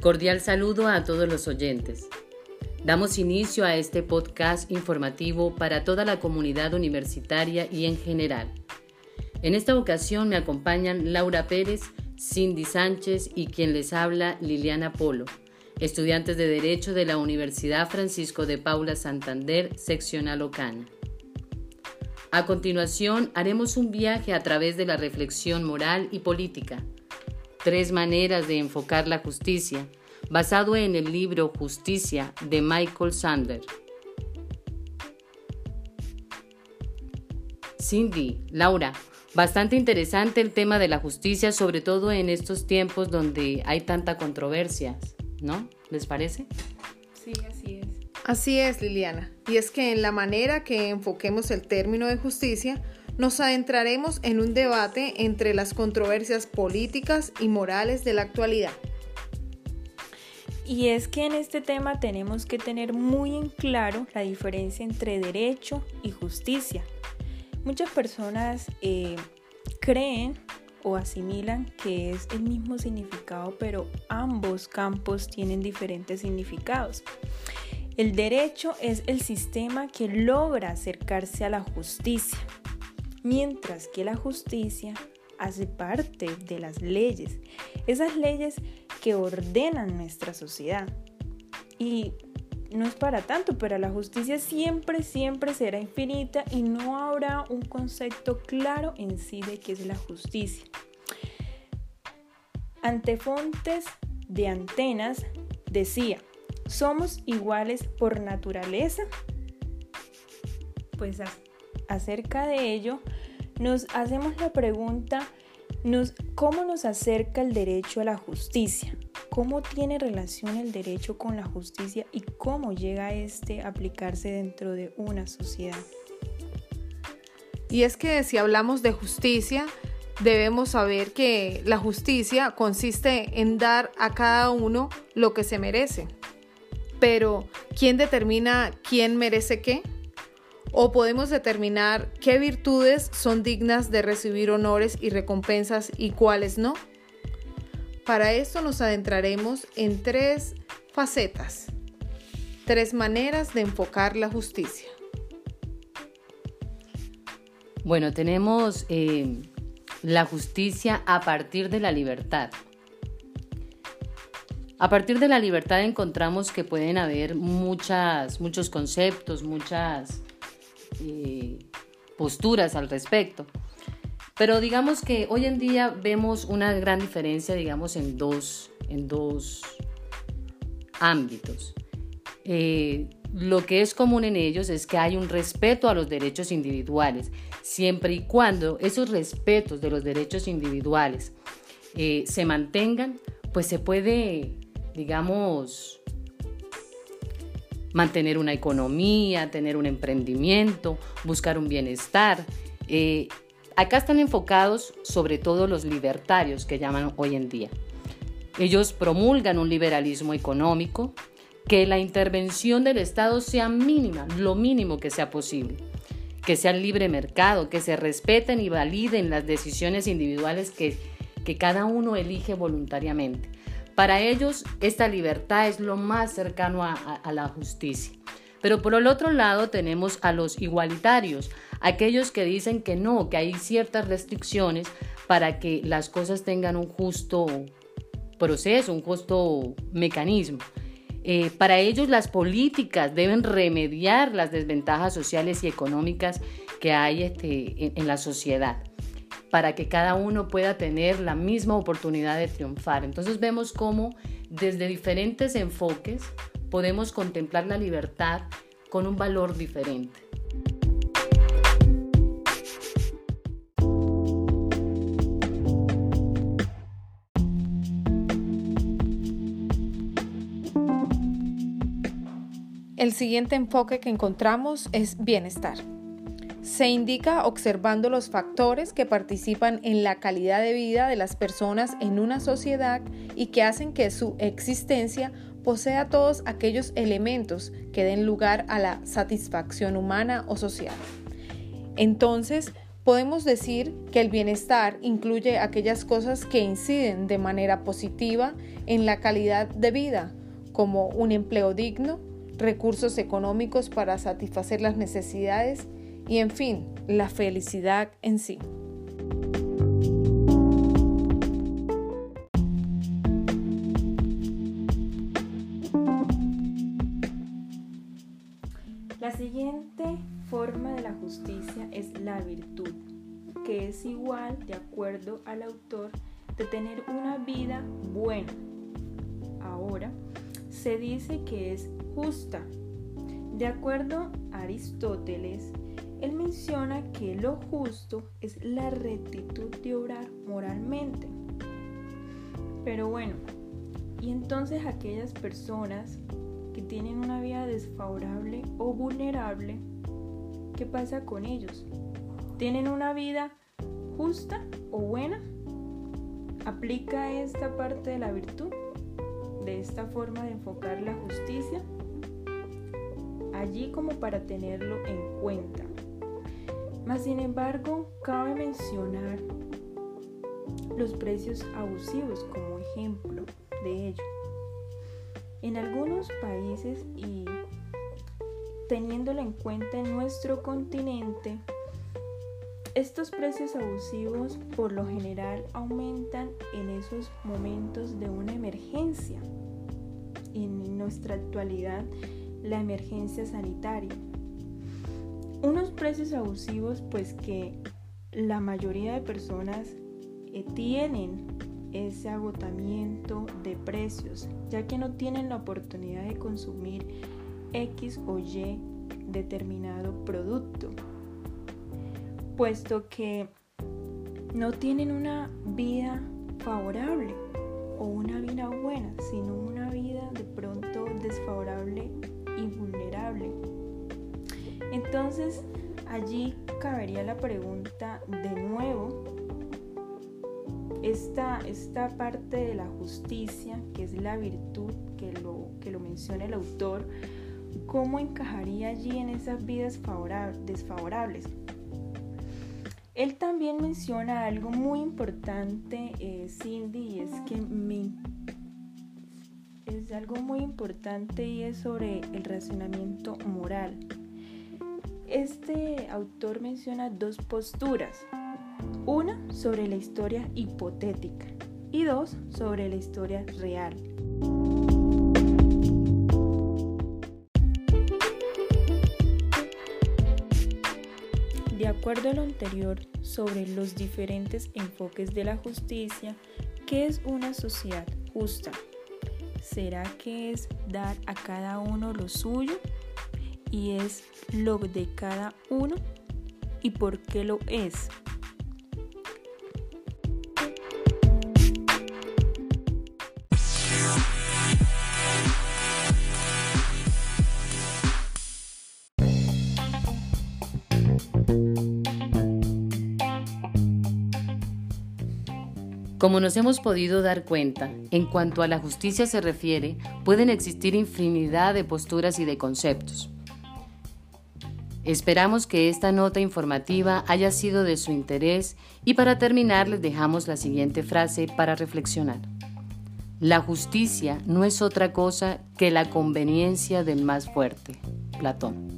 Cordial saludo a todos los oyentes. Damos inicio a este podcast informativo para toda la comunidad universitaria y en general. En esta ocasión me acompañan Laura Pérez, Cindy Sánchez y quien les habla Liliana Polo, estudiantes de Derecho de la Universidad Francisco de Paula Santander, seccional Ocana. A continuación haremos un viaje a través de la reflexión moral y política Tres maneras de enfocar la justicia, basado en el libro Justicia de Michael Sander. Cindy, Laura, bastante interesante el tema de la justicia, sobre todo en estos tiempos donde hay tanta controversia, ¿no? ¿Les parece? Sí, así es. Así es, Liliana. Y es que en la manera que enfoquemos el término de justicia, nos adentraremos en un debate entre las controversias políticas y morales de la actualidad. Y es que en este tema tenemos que tener muy en claro la diferencia entre derecho y justicia. Muchas personas eh, creen o asimilan que es el mismo significado, pero ambos campos tienen diferentes significados. El derecho es el sistema que logra acercarse a la justicia mientras que la justicia hace parte de las leyes, esas leyes que ordenan nuestra sociedad. Y no es para tanto, pero la justicia siempre, siempre será infinita y no habrá un concepto claro en sí de qué es la justicia. Antefontes de Antenas decía, ¿somos iguales por naturaleza? Pues acerca de ello, nos hacemos la pregunta, ¿cómo nos acerca el derecho a la justicia? ¿Cómo tiene relación el derecho con la justicia y cómo llega este a aplicarse dentro de una sociedad? Y es que si hablamos de justicia, debemos saber que la justicia consiste en dar a cada uno lo que se merece. Pero, ¿quién determina quién merece qué? O podemos determinar qué virtudes son dignas de recibir honores y recompensas y cuáles no. Para esto nos adentraremos en tres facetas, tres maneras de enfocar la justicia. Bueno, tenemos eh, la justicia a partir de la libertad. A partir de la libertad encontramos que pueden haber muchas, muchos conceptos, muchas eh, posturas al respecto. Pero digamos que hoy en día vemos una gran diferencia, digamos, en dos, en dos ámbitos. Eh, lo que es común en ellos es que hay un respeto a los derechos individuales, siempre y cuando esos respetos de los derechos individuales eh, se mantengan, pues se puede, digamos, mantener una economía, tener un emprendimiento, buscar un bienestar. Eh, acá están enfocados sobre todo los libertarios que llaman hoy en día. Ellos promulgan un liberalismo económico, que la intervención del Estado sea mínima, lo mínimo que sea posible, que sea el libre mercado, que se respeten y validen las decisiones individuales que, que cada uno elige voluntariamente. Para ellos esta libertad es lo más cercano a, la justicia. Pero por el otro lado tenemos a los igualitarios, aquellos que dicen que no, que hay ciertas restricciones para que las cosas tengan un justo proceso, un justo mecanismo. Eh, para ellos las políticas deben remediar las desventajas sociales y económicas que hay este, en la sociedad para que cada uno pueda tener la misma oportunidad de triunfar. Entonces vemos cómo desde diferentes enfoques podemos contemplar la libertad con un valor diferente. El siguiente enfoque que encontramos es bienestar. Se indica observando los factores que participan en la calidad de vida de las personas en una sociedad y que hacen que su existencia posea todos aquellos elementos que den lugar a la satisfacción humana o social. Entonces, Podemos decir que el bienestar incluye aquellas cosas que inciden de manera positiva en la calidad de vida, como un empleo digno, recursos económicos para satisfacer las necesidades y, en fin, la felicidad en sí. La siguiente forma de la justicia es la virtud, que es igual, de acuerdo al autor, de tener una vida buena. Ahora, se dice que es justa. De acuerdo a Aristóteles, él menciona que lo justo es la rectitud de obrar moralmente. Pero bueno, y entonces aquellas personas que tienen una vida desfavorable o vulnerable, ¿qué pasa con ellos? ¿Tienen una vida justa o buena? ¿Aplica esta parte de la virtud? ¿De esta forma de enfocar la justicia? Allí como para tenerlo en cuenta. Mas sin embargo, cabe mencionar los precios abusivos como ejemplo de ello. En algunos países y teniéndolo en cuenta en nuestro continente, estos precios abusivos por lo general aumentan en esos momentos de una emergencia. En nuestra actualidad, la emergencia sanitaria. Unos precios abusivos pues que la mayoría de personas eh, tienen ese agotamiento de precios, ya que no tienen la oportunidad de consumir X o Y determinado producto, puesto que no tienen una vida favorable o una vida buena, sino una vida de pronto desfavorable Entonces, allí cabería la pregunta de nuevo, esta, esta parte de la justicia, que es la virtud que lo, que lo menciona el autor, ¿cómo encajaría allí en esas vidas desfavorables? Él también menciona algo muy importante, eh, Cindy, y es que es algo muy importante y es sobre el razonamiento moral. Este autor menciona dos posturas. Una sobre la historia hipotética y dos sobre la historia real. De acuerdo a lo anterior sobre los diferentes enfoques de la justicia, ¿qué es una sociedad justa? ¿Será que es dar a cada uno lo suyo y es lo de cada uno y por qué lo es. Como nos hemos podido dar cuenta, en cuanto a la justicia se refiere, pueden existir infinidad de posturas y de conceptos. Esperamos que esta nota informativa haya sido de su interés y para terminar les dejamos la siguiente frase para reflexionar. La justicia no es otra cosa que la conveniencia del más fuerte. Platón.